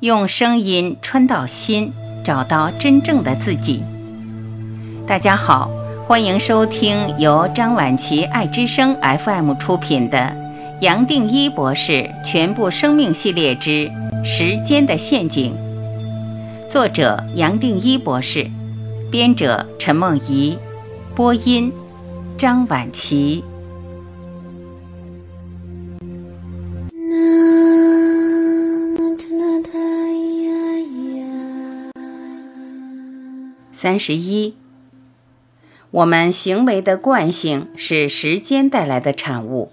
用声音穿到心，找到真正的自己。大家好，欢迎收听由张晚琪爱之声 FM 出品的《杨定一博士全部生命系列之时间的陷阱》，作者杨定一博士，编者陈梦怡，播音张晚琪。三十一，我们行为的惯性是时间带来的产物。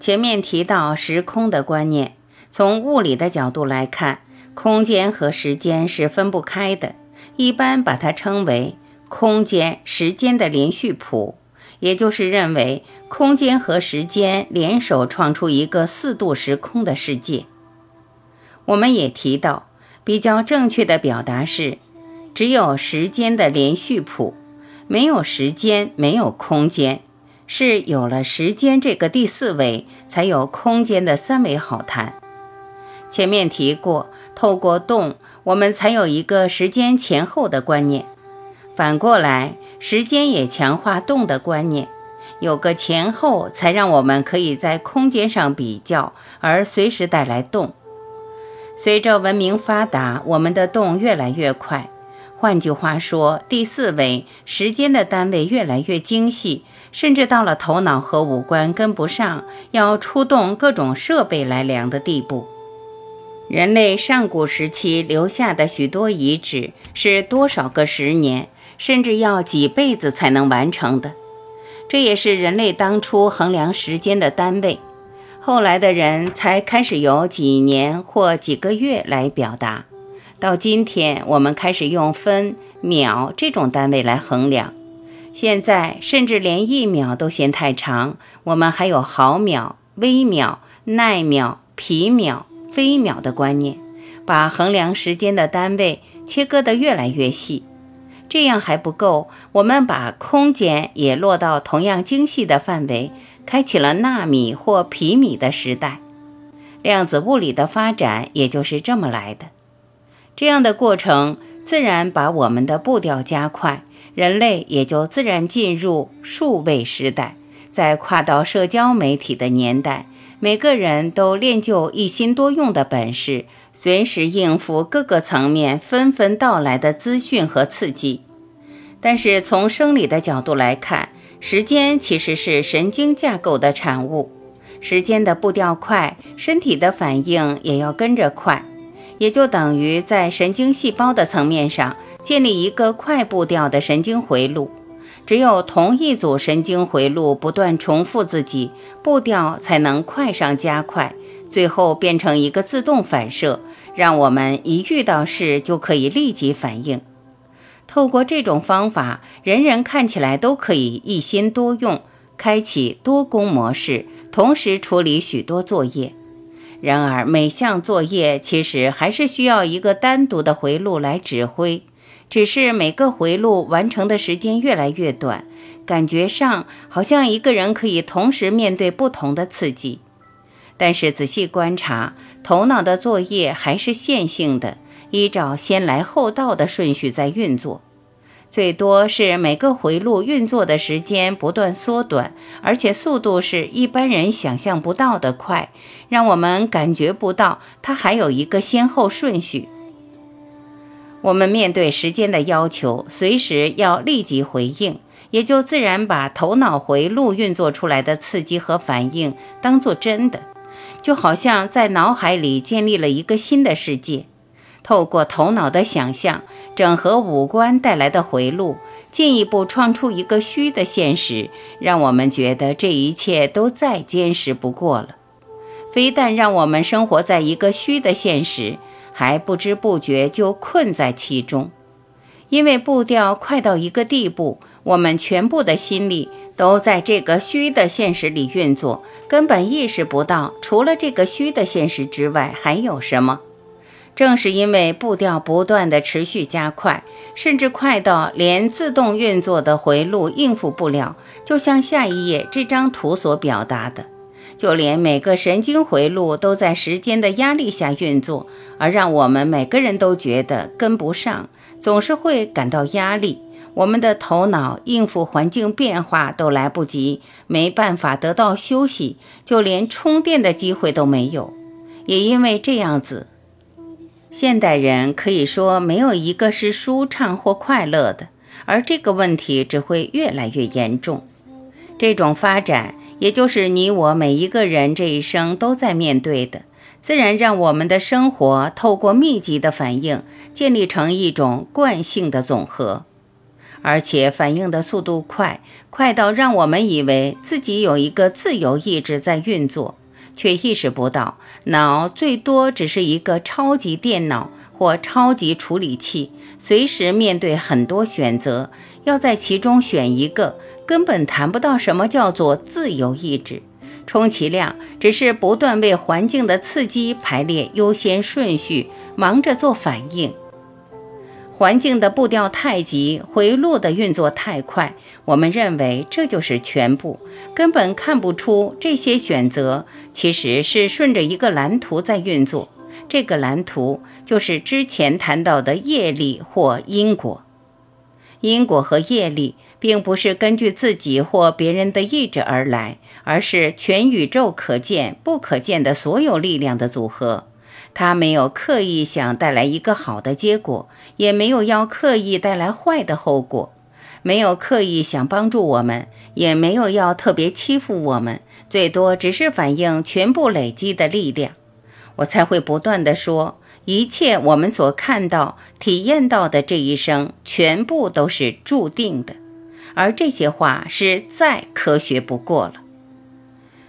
前面提到时空的观念，从物理的角度来看，空间和时间是分不开的，一般把它称为空间时间的连续谱，也就是认为空间和时间联手创出一个四度时空的世界。我们也提到，比较正确的表达是。只有时间的连续谱，没有时间，没有空间，是有了时间这个第四维，才有空间的三维好谈。前面提过，透过动，我们才有一个时间前后的观念。反过来，时间也强化动的观念，有个前后，才让我们可以在空间上比较，而随时带来动。随着文明发达，我们的动越来越快。换句话说，第四维时间的单位越来越精细，甚至到了头脑和五官跟不上，要出动各种设备来量的地步。人类上古时期留下的许多遗址，是多少个十年，甚至要几辈子才能完成的。这也是人类当初衡量时间的单位，后来的人才开始有几年或几个月来表达。到今天，我们开始用分秒这种单位来衡量。现在甚至连一秒都嫌太长，我们还有毫秒、微秒、奈秒、皮秒、飞秒的观念，把衡量时间的单位切割得越来越细。这样还不够，我们把空间也落到同样精细的范围，开启了纳米或皮米的时代。量子物理的发展也就是这么来的。这样的过程自然把我们的步调加快，人类也就自然进入数位时代。在跨到社交媒体的年代，每个人都练就一心多用的本事，随时应付各个层面纷纷到来的资讯和刺激。但是从生理的角度来看，时间其实是神经架构的产物。时间的步调快，身体的反应也要跟着快。也就等于在神经细胞的层面上建立一个快步调的神经回路，只有同一组神经回路不断重复自己，步调才能快上加快，最后变成一个自动反射，让我们一遇到事就可以立即反应。透过这种方法，人人看起来都可以一心多用，开启多工模式，同时处理许多作业。然而，每项作业其实还是需要一个单独的回路来指挥，只是每个回路完成的时间越来越短，感觉上好像一个人可以同时面对不同的刺激。但是仔细观察，头脑的作业还是线性的，依照先来后到的顺序在运作。最多是每个回路运作的时间不断缩短，而且速度是一般人想象不到的快，让我们感觉不到它还有一个先后顺序。我们面对时间的要求，随时要立即回应，也就自然把头脑回路运作出来的刺激和反应当做真的，就好像在脑海里建立了一个新的世界。透过头脑的想象，整合五官带来的回路，进一步创出一个虚的现实，让我们觉得这一切都再坚实不过了。非但让我们生活在一个虚的现实，还不知不觉就困在其中。因为步调快到一个地步，我们全部的心力都在这个虚的现实里运作，根本意识不到除了这个虚的现实之外还有什么。正是因为步调不断的持续加快，甚至快到连自动运作的回路应付不了，就像下一页这张图所表达的，就连每个神经回路都在时间的压力下运作，而让我们每个人都觉得跟不上，总是会感到压力。我们的头脑应付环境变化都来不及，没办法得到休息，就连充电的机会都没有。也因为这样子，现代人可以说没有一个是舒畅或快乐的，而这个问题只会越来越严重。这种发展，也就是你我每一个人这一生都在面对的，自然让我们的生活透过密集的反应，建立成一种惯性的总和。而且反应的速度快，快到让我们以为自己有一个自由意志在运作，却意识不到脑最多只是一个超级电脑或超级处理器，随时面对很多选择，要在其中选一个，根本谈不到什么叫做自由意志，充其量只是不断为环境的刺激排列优先顺序，忙着做反应。环境的步调太急，回路的运作太快，我们认为这就是全部，根本看不出这些选择其实是顺着一个蓝图在运作。这个蓝图就是之前谈到的业力或因果。因果和业力并不是根据自己或别人的意志而来，而是全宇宙可见、不可见的所有力量的组合。他没有刻意想带来一个好的结果，也没有要刻意带来坏的后果，没有刻意想帮助我们，也没有要特别欺负我们，最多只是反映全部累积的力量。我才会不断的说，一切我们所看到、体验到的这一生，全部都是注定的，而这些话是再科学不过了。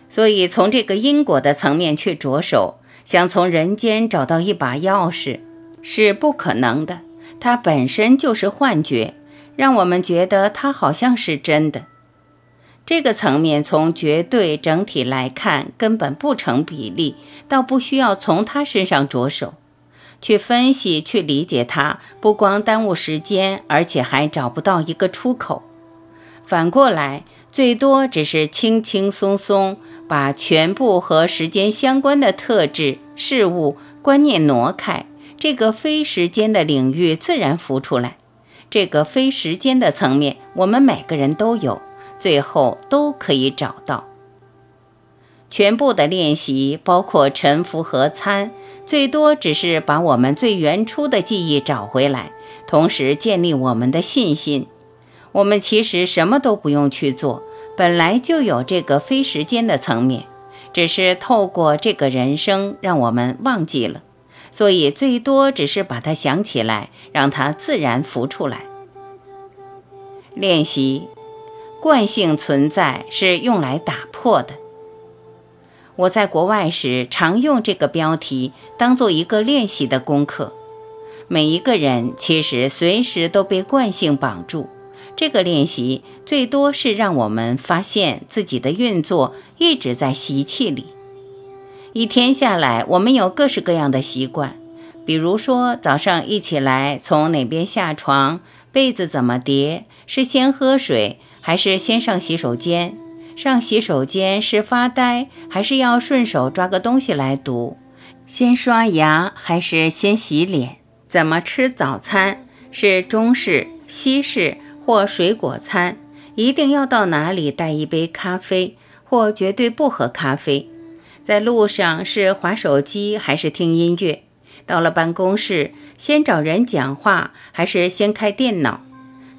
所以从这个因果的层面去着手。想从人间找到一把钥匙是不可能的，它本身就是幻觉，让我们觉得它好像是真的。这个层面从绝对整体来看根本不成比例，倒不需要从它身上着手去分析、去理解它，不光耽误时间，而且还找不到一个出口。反过来，最多只是轻轻松松。把全部和时间相关的特质、事物、观念挪开，这个非时间的领域自然浮出来。这个非时间的层面，我们每个人都有，最后都可以找到。全部的练习，包括沉浮和参，最多只是把我们最原初的记忆找回来，同时建立我们的信心。我们其实什么都不用去做。本来就有这个非时间的层面，只是透过这个人生让我们忘记了，所以最多只是把它想起来，让它自然浮出来。练习惯性存在是用来打破的。我在国外时常用这个标题当做一个练习的功课。每一个人其实随时都被惯性绑住。这个练习最多是让我们发现自己的运作一直在习气里。一天下来，我们有各式各样的习惯，比如说早上一起来从哪边下床，被子怎么叠，是先喝水还是先上洗手间？上洗手间是发呆还是要顺手抓个东西来读？先刷牙还是先洗脸？怎么吃早餐？是中式、西式？或水果餐，一定要到哪里带一杯咖啡，或绝对不喝咖啡。在路上是划手机还是听音乐？到了办公室，先找人讲话还是先开电脑？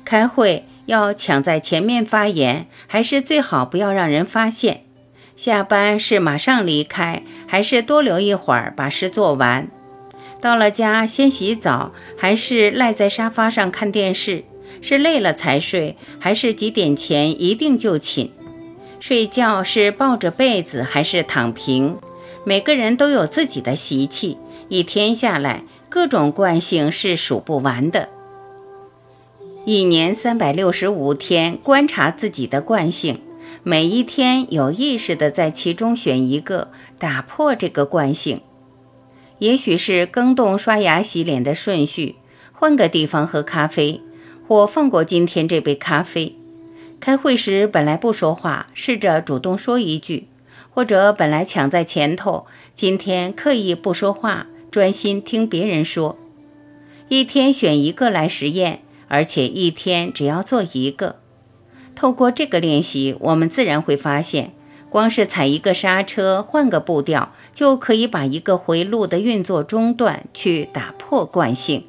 开会要抢在前面发言，还是最好不要让人发现？下班是马上离开，还是多留一会儿把事做完？到了家先洗澡，还是赖在沙发上看电视？是累了才睡，还是几点前一定就寝？睡觉是抱着被子还是躺平？每个人都有自己的习气，一天下来，各种惯性是数不完的。一年三百六十五天，观察自己的惯性，每一天有意识的在其中选一个，打破这个惯性。也许是更动刷牙洗脸的顺序，换个地方喝咖啡。或放过今天这杯咖啡。开会时本来不说话，试着主动说一句，或者本来抢在前头，今天刻意不说话，专心听别人说。一天选一个来实验，而且一天只要做一个。透过这个练习，我们自然会发现，光是踩一个刹车，换个步调，就可以把一个回路的运作中断，去打破惯性。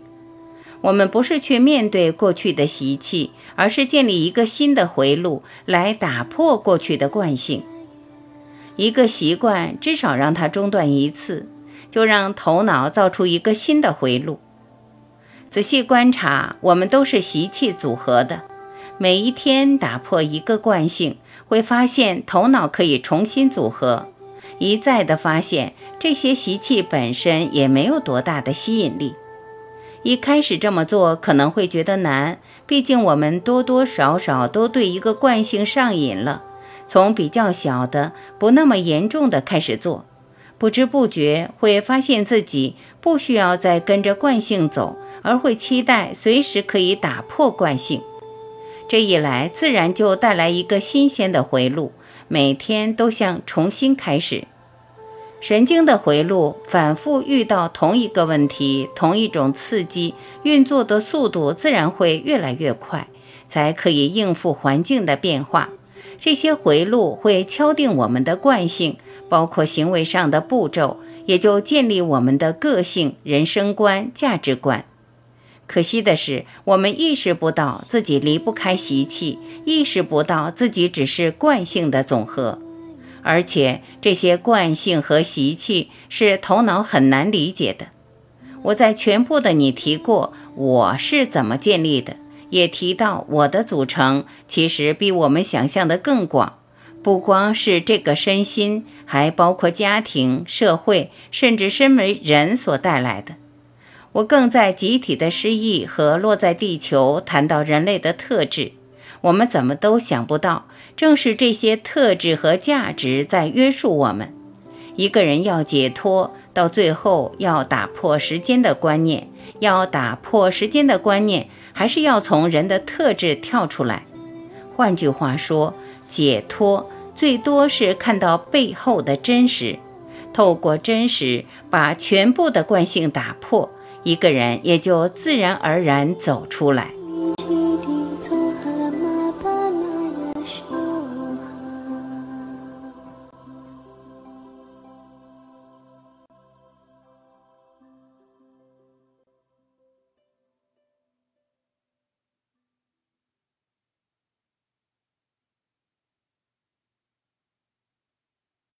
我们不是去面对过去的习气，而是建立一个新的回路来打破过去的惯性。一个习惯至少让它中断一次，就让头脑造出一个新的回路。仔细观察，我们都是习气组合的。每一天打破一个惯性，会发现头脑可以重新组合。一再的发现，这些习气本身也没有多大的吸引力。一开始这么做可能会觉得难，毕竟我们多多少少都对一个惯性上瘾了。从比较小的、不那么严重的开始做，不知不觉会发现自己不需要再跟着惯性走，而会期待随时可以打破惯性。这一来，自然就带来一个新鲜的回路，每天都像重新开始。神经的回路反复遇到同一个问题、同一种刺激，运作的速度自然会越来越快，才可以应付环境的变化。这些回路会敲定我们的惯性，包括行为上的步骤，也就建立我们的个性、人生观、价值观。可惜的是，我们意识不到自己离不开习气，意识不到自己只是惯性的总和，而且这些惯性和习气是头脑很难理解的。我在全部的你提过我是怎么建立的。也提到，我的组成其实比我们想象的更广，不光是这个身心，还包括家庭、社会，甚至身为人所带来的。我更在集体的失意和落在地球谈到人类的特质，我们怎么都想不到，正是这些特质和价值在约束我们。一个人要解脱，到最后要打破时间的观念，要打破时间的观念。还是要从人的特质跳出来。换句话说，解脱最多是看到背后的真实，透过真实把全部的惯性打破，一个人也就自然而然走出来。